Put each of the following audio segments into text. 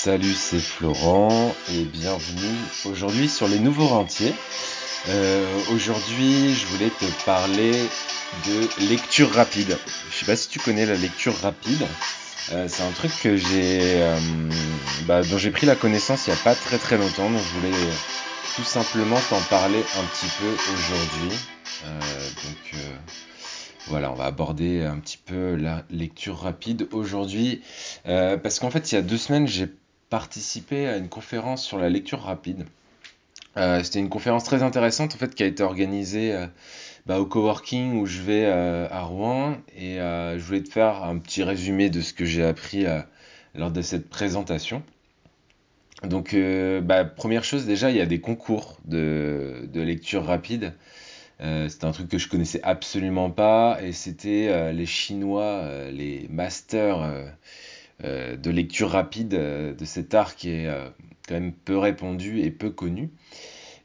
Salut, c'est Florent et bienvenue aujourd'hui sur les nouveaux rentiers. Euh, aujourd'hui, je voulais te parler de lecture rapide. Je sais pas si tu connais la lecture rapide. Euh, c'est un truc euh, bah, dont j'ai pris la connaissance il n'y a pas très très longtemps. Donc je voulais tout simplement t'en parler un petit peu aujourd'hui. donc voilà, on va aborder un petit peu la lecture rapide aujourd'hui. parce qu'en fait, il y a deux semaines, j'ai participé à une conférence sur la lecture rapide. Euh, c'était une conférence très intéressante en fait qui a été organisée euh, bah, au coworking où je vais euh, à Rouen et je voulais te faire un petit résumé de ce que j'ai appris lors de cette présentation. Donc bah, première chose déjà il y a des concours de, de lecture rapide. c'était un truc que je connaissais absolument pas et c'était les Chinois, les masters de lecture rapide euh, de cet art qui est euh, quand même peu répandu et peu connu.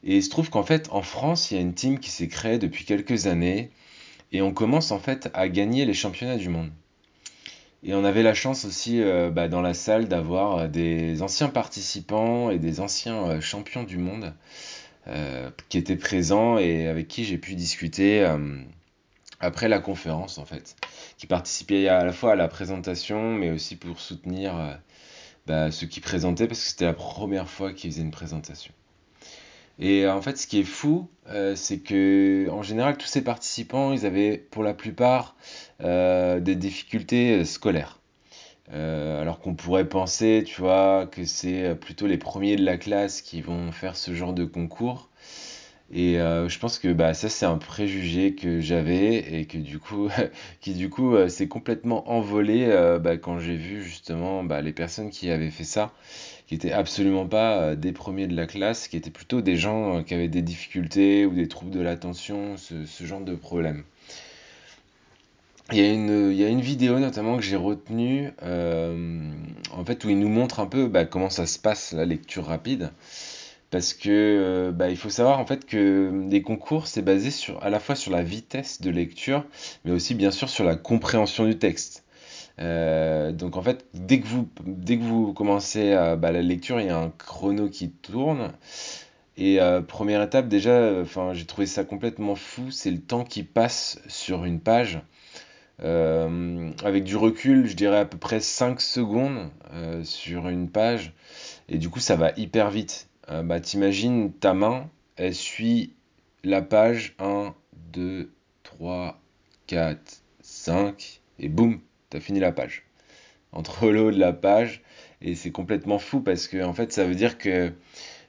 Et il se trouve qu'en fait, en France, il y a une team qui s'est créée depuis quelques années et on commence en fait à gagner les championnats du monde. Et on avait la chance aussi bah, dans la salle d'avoir des anciens participants et des anciens champions du monde qui étaient présents et avec qui j'ai pu discuter après la conférence en fait, qui participait à la fois à la présentation mais aussi pour soutenir euh, bah, ceux qui présentaient parce que c'était la première fois qu'ils faisaient une présentation. Et en fait, ce qui est fou, euh, c'est que en général, tous ces participants, ils avaient pour la plupart euh, des difficultés scolaires. alors qu'on pourrait penser, tu vois, que c'est plutôt les premiers de la classe qui vont faire ce genre de concours. Et euh, je pense que bah, ça, c'est un préjugé que j'avais et que du coup, qui du coup euh, s'est complètement envolé euh, bah, quand j'ai vu justement bah, les personnes qui avaient fait ça, qui étaient absolument pas des premiers de la classe, qui étaient plutôt des gens qui avaient des difficultés ou des troubles de l'attention, ce, genre de problème. Il y, a une, il y a une vidéo notamment que j'ai retenue, en fait, où il nous montre un peu comment ça se passe la lecture rapide parce que euh, bah, il faut savoir en fait que les concours c'est basé sur à la fois sur la vitesse de lecture mais aussi bien sûr sur la compréhension du texte. Euh, donc en fait dès que vous dès que vous commencez bah, la lecture il y a un chrono qui tourne. Et euh, première étape déjà enfin j'ai trouvé ça complètement fou c'est le temps qui passe sur une page. Avec du recul je dirais à peu près 5 secondes sur une page. Et du coup ça va hyper vite euh, bah, t'imagines ta main, elle suit la page 1, 2, 3, 4, 5, et boum, t'as fini la page. Entre l'eau de la page, et c'est complètement fou parce que en fait ça veut dire que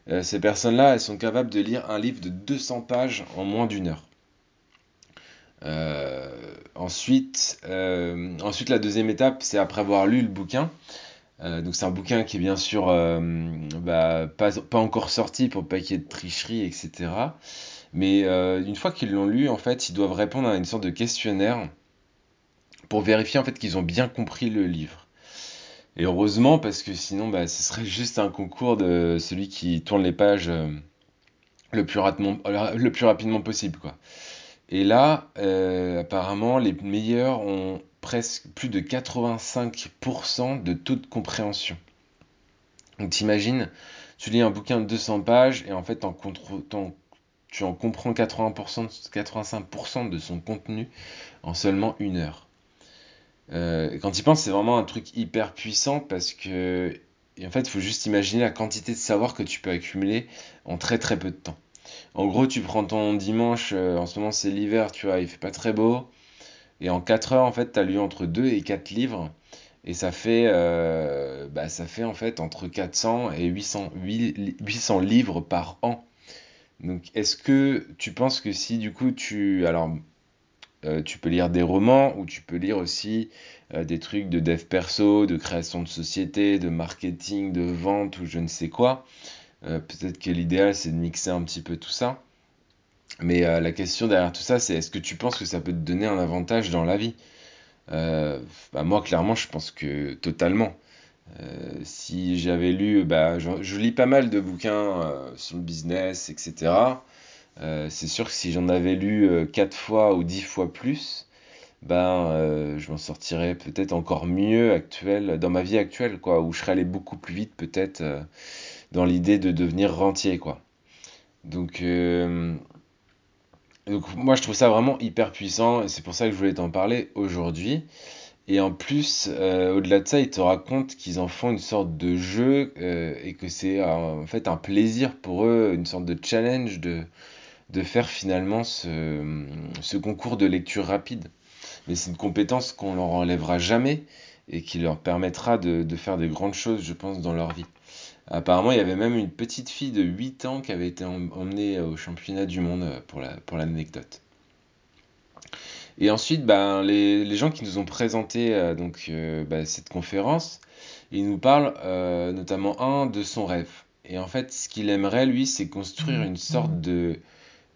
euh, ces personnes-là, elles sont capables de lire un livre de 200 pages en moins d'une heure. Euh, ensuite, ensuite, la deuxième étape, c'est après avoir lu le bouquin, euh, donc c'est un bouquin qui est bien sûr euh, bah, pas, pas, encore sorti pour pas qu'il y ait de tricherie, etc. Mais euh, une fois qu'ils l'ont lu, en fait, ils doivent répondre à une sorte de questionnaire pour vérifier en fait qu'ils ont bien compris le livre. Et heureusement, parce que sinon, bah, ce serait juste un concours de celui qui tourne les pages le, plus rapidement, le plus rapidement possible, quoi. Et là, apparemment, les meilleurs ont presque plus de 85% de taux de compréhension. Donc t'imagines, tu lis un bouquin de 200 pages et en fait en, tu en comprends 80%, 85% de son contenu en seulement une heure. Euh, quand tu penses, c'est vraiment un truc hyper puissant parce que en fait, il faut juste imaginer la quantité de savoir que tu peux accumuler en très très peu de temps. En gros, tu prends ton dimanche, euh, en ce moment c'est l'hiver, tu vois, il fait pas très beau. Et en 4 heures, en fait, tu as lu entre 2 et 4 livres. Et ça fait, euh, bah, en fait entre 400 et 800, 800 livres par an. Donc, est-ce que tu penses que si du coup tu. Alors, euh, tu peux lire des romans ou tu peux lire aussi euh, des trucs de dev perso, de création de société, de marketing, de vente ou je ne sais quoi. Peut-être que l'idéal c'est de mixer un petit peu tout ça. Mais euh, la question derrière tout ça, c'est est-ce que tu penses que ça peut te donner un avantage dans la vie? Euh, bah, Moi, clairement, je pense que totalement. Euh, si j'avais lu, bah, je, lis pas mal de bouquins sur le business, etc. c'est sûr que si j'en avais lu 4 fois ou 10 fois plus, ben je m'en sortirais peut-être encore mieux actuel, dans ma vie actuelle, quoi, où je serais allé beaucoup plus vite peut-être dans l'idée de devenir rentier, quoi. Donc, donc moi je trouve ça vraiment hyper puissant et c'est pour ça que je voulais t'en parler aujourd'hui. Et en plus, euh, au-delà de ça, ils te racontent qu'ils en font une sorte de jeu euh, et que c'est en fait un plaisir pour eux, une sorte de challenge de, de faire finalement ce, concours de lecture rapide. Mais c'est une compétence qu'on leur enlèvera jamais et qui leur permettra de, de faire des grandes choses, je pense, dans leur vie. Apparemment, il y avait même une petite fille de 8 ans qui avait été em- emmenée au championnat du monde euh, pour la, l'anecdote. Et ensuite, ben, les, gens qui nous ont présenté euh, euh, bah, cette conférence, ils nous parlent euh, notamment un de son rêve. Et en fait, ce qu'il aimerait, lui, c'est construire une sorte de,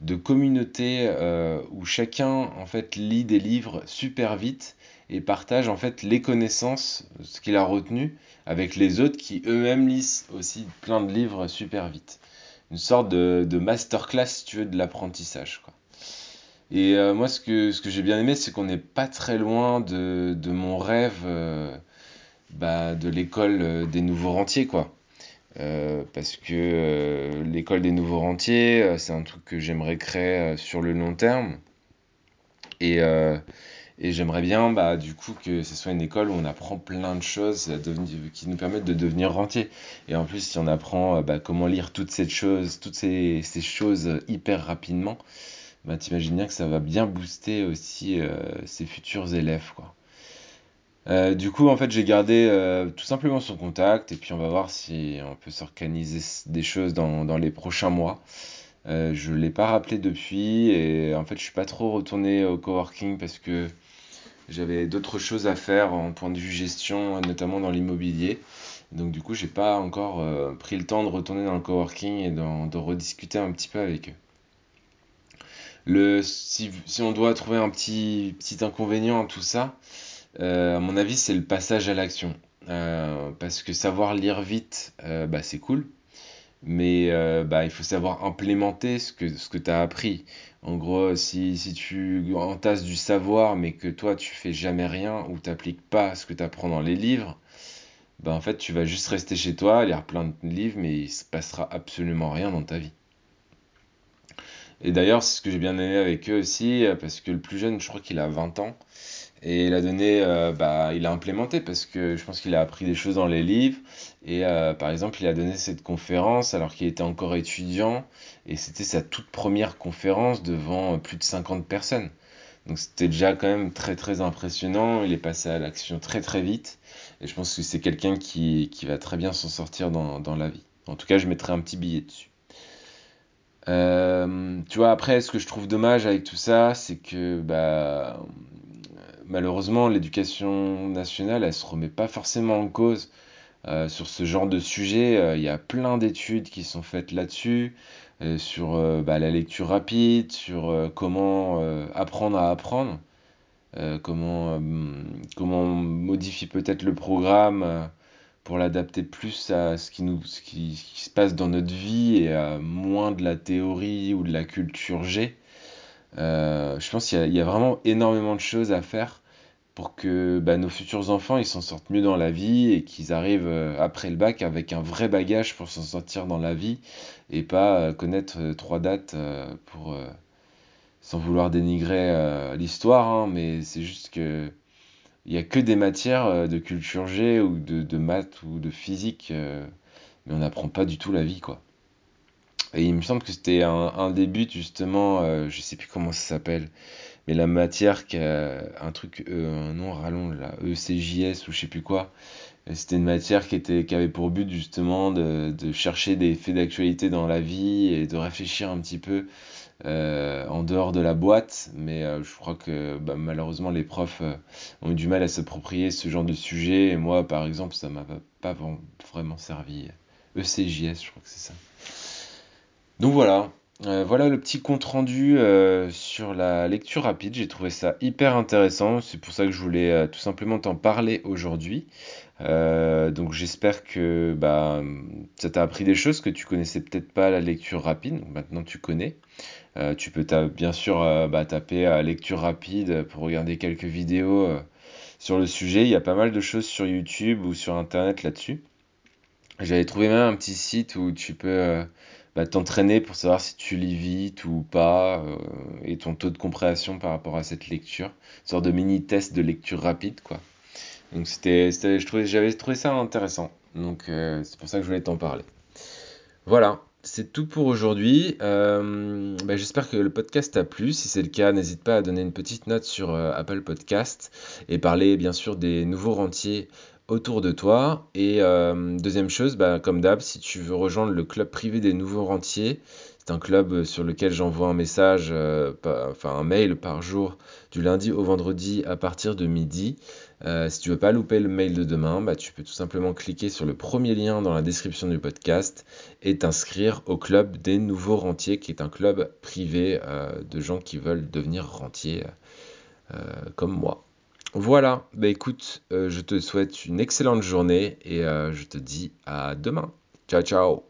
de communauté euh, où chacun en fait lit des livres super vite et partage en fait les connaissances, ce qu'il a retenu, avec les autres qui eux-mêmes lisent aussi plein de livres super vite. Une sorte de, de masterclass, si tu veux, de l'apprentissage. Et euh, moi, ce que, ce que j'ai bien aimé, c'est qu'on n'est pas très loin de, de mon rêve euh, bah, de l'école euh, des nouveaux rentiers, quoi. Parce que l'école des nouveaux rentiers, c'est un truc que j'aimerais créer sur le long terme. Et, et j'aimerais bien, bah, du coup, que ce soit une école où on apprend plein de choses qui nous permettent de devenir rentiers. Et en plus, si on apprend euh, bah, comment lire toutes ces choses, toutes ces, choses euh, hyper rapidement, bah, t'imagines bien que ça va bien booster aussi euh, ses futurs élèves, quoi. Euh, du coup, en fait, j'ai gardé tout simplement son contact et puis on va voir si on peut s'organiser des choses dans, dans les prochains mois. Euh, je l'ai pas rappelé depuis et en fait, je suis pas trop retourné au coworking parce que j'avais d'autres choses à faire en point de vue gestion, notamment dans l'immobilier. Donc du coup, j'ai pas encore euh, pris le temps de retourner dans le coworking et de rediscuter un petit peu avec eux. Le, si, on doit trouver un petit, inconvénient à tout ça, euh, à mon avis, c'est le passage à l'action. Parce que savoir lire vite, bah, c'est cool, mais euh, bah, il faut savoir implémenter ce que, ce que tu as appris. En gros, si, si tu entasses du savoir, mais que toi, tu fais jamais rien ou t'appliques pas ce que tu apprends dans les livres, bah, en fait, tu vas juste rester chez toi, lire plein de livres, mais il se passera absolument rien dans ta vie. Et d'ailleurs, c'est ce que j'ai bien aimé avec eux aussi, euh, parce que le plus jeune, je crois qu'il a 20 ans, et il a donné, euh, bah, il a implémenté parce que je pense qu'il a appris des choses dans les livres. Et euh, par exemple, il a donné cette conférence alors qu'il était encore étudiant et c'était sa toute première conférence devant euh, plus de 50 personnes. Donc c'était déjà quand même très très impressionnant. Il est passé à l'action très très vite et je pense que c'est quelqu'un qui, va très bien s'en sortir dans, la vie. En tout cas, je mettrai un petit billet dessus. Tu vois, après, ce que je trouve dommage avec tout ça, c'est que bah, malheureusement, l'éducation nationale, elle se remet pas forcément en cause euh, sur ce genre de sujet. Euh, Il y a plein d'études qui sont faites là-dessus, euh, sur bah, la lecture rapide, sur comment apprendre à apprendre, comment, comment modifier peut-être le programme pour l'adapter plus à ce qui nous, ce qui, se passe dans notre vie et à moins de la théorie ou de la culture G. Je pense qu'il y a vraiment énormément de choses à faire pour que bah, nos futurs enfants ils s'en sortent mieux dans la vie et qu'ils arrivent euh, après le bac avec un vrai bagage pour s'en sortir dans la vie et pas euh, connaître euh, trois dates pour sans vouloir dénigrer l'histoire hein, mais c'est juste que il y a que des matières de culture G ou de, maths ou de physique mais on n'apprend pas du tout la vie quoi. Et il me semble que c'était un, un des buts justement, je sais plus comment ça s'appelle, mais la matière qui a un truc, euh, un nom rallonge là, ECJS ou je sais plus quoi. C'était une matière qui était, qui avait pour but justement de, de chercher des faits d'actualité dans la vie et de réfléchir un petit peu euh, en dehors de la boîte. Mais euh, je crois que bah, malheureusement les profs ont eu du mal à s'approprier ce genre de sujet. Et moi, par exemple, ça m'a pas vraiment servi. ECJS, je crois que c'est ça. Donc voilà, Euh, voilà le petit compte rendu euh, sur la lecture rapide. J'ai trouvé ça hyper intéressant. C'est pour ça que je voulais euh, tout simplement t'en parler aujourd'hui. Donc j'espère que bah, ça t'a appris des choses que tu connaissais peut-être pas la lecture rapide. Maintenant tu connais. tu peux bien sûr bah, taper lecture rapide pour regarder quelques vidéos sur le sujet. Il y a pas mal de choses sur YouTube ou sur Internet là-dessus. J'avais trouvé même un petit site où tu peux euh, bah, t'entraîner pour savoir si tu lis vite ou pas euh, et ton taux de compréhension par rapport à cette lecture. Une sorte de mini test de lecture rapide quoi. Donc c'était, j'avais trouvé ça intéressant. Donc euh, c'est pour ça que je voulais t'en parler. Voilà, c'est tout pour aujourd'hui. Bah, j'espère que le podcast t'a plu. Si c'est le cas, n'hésite pas à donner une petite note sur Apple Podcast et parler bien sûr des nouveaux rentiers autour de toi. Et euh, deuxième chose, bah, comme d'hab, si tu veux rejoindre le club privé des nouveaux rentiers, c'est un club sur lequel j'envoie un message, euh, enfin un mail par jour du lundi au vendredi à partir de midi. Euh, si tu veux pas louper le mail de demain, bah, tu peux tout simplement cliquer sur le premier lien dans la description du podcast et t'inscrire au club des nouveaux rentiers, qui est un club privé de gens qui veulent devenir rentiers comme moi. Voilà, bah écoute, euh, je te souhaite une excellente journée et euh, je te dis à demain. Ciao ciao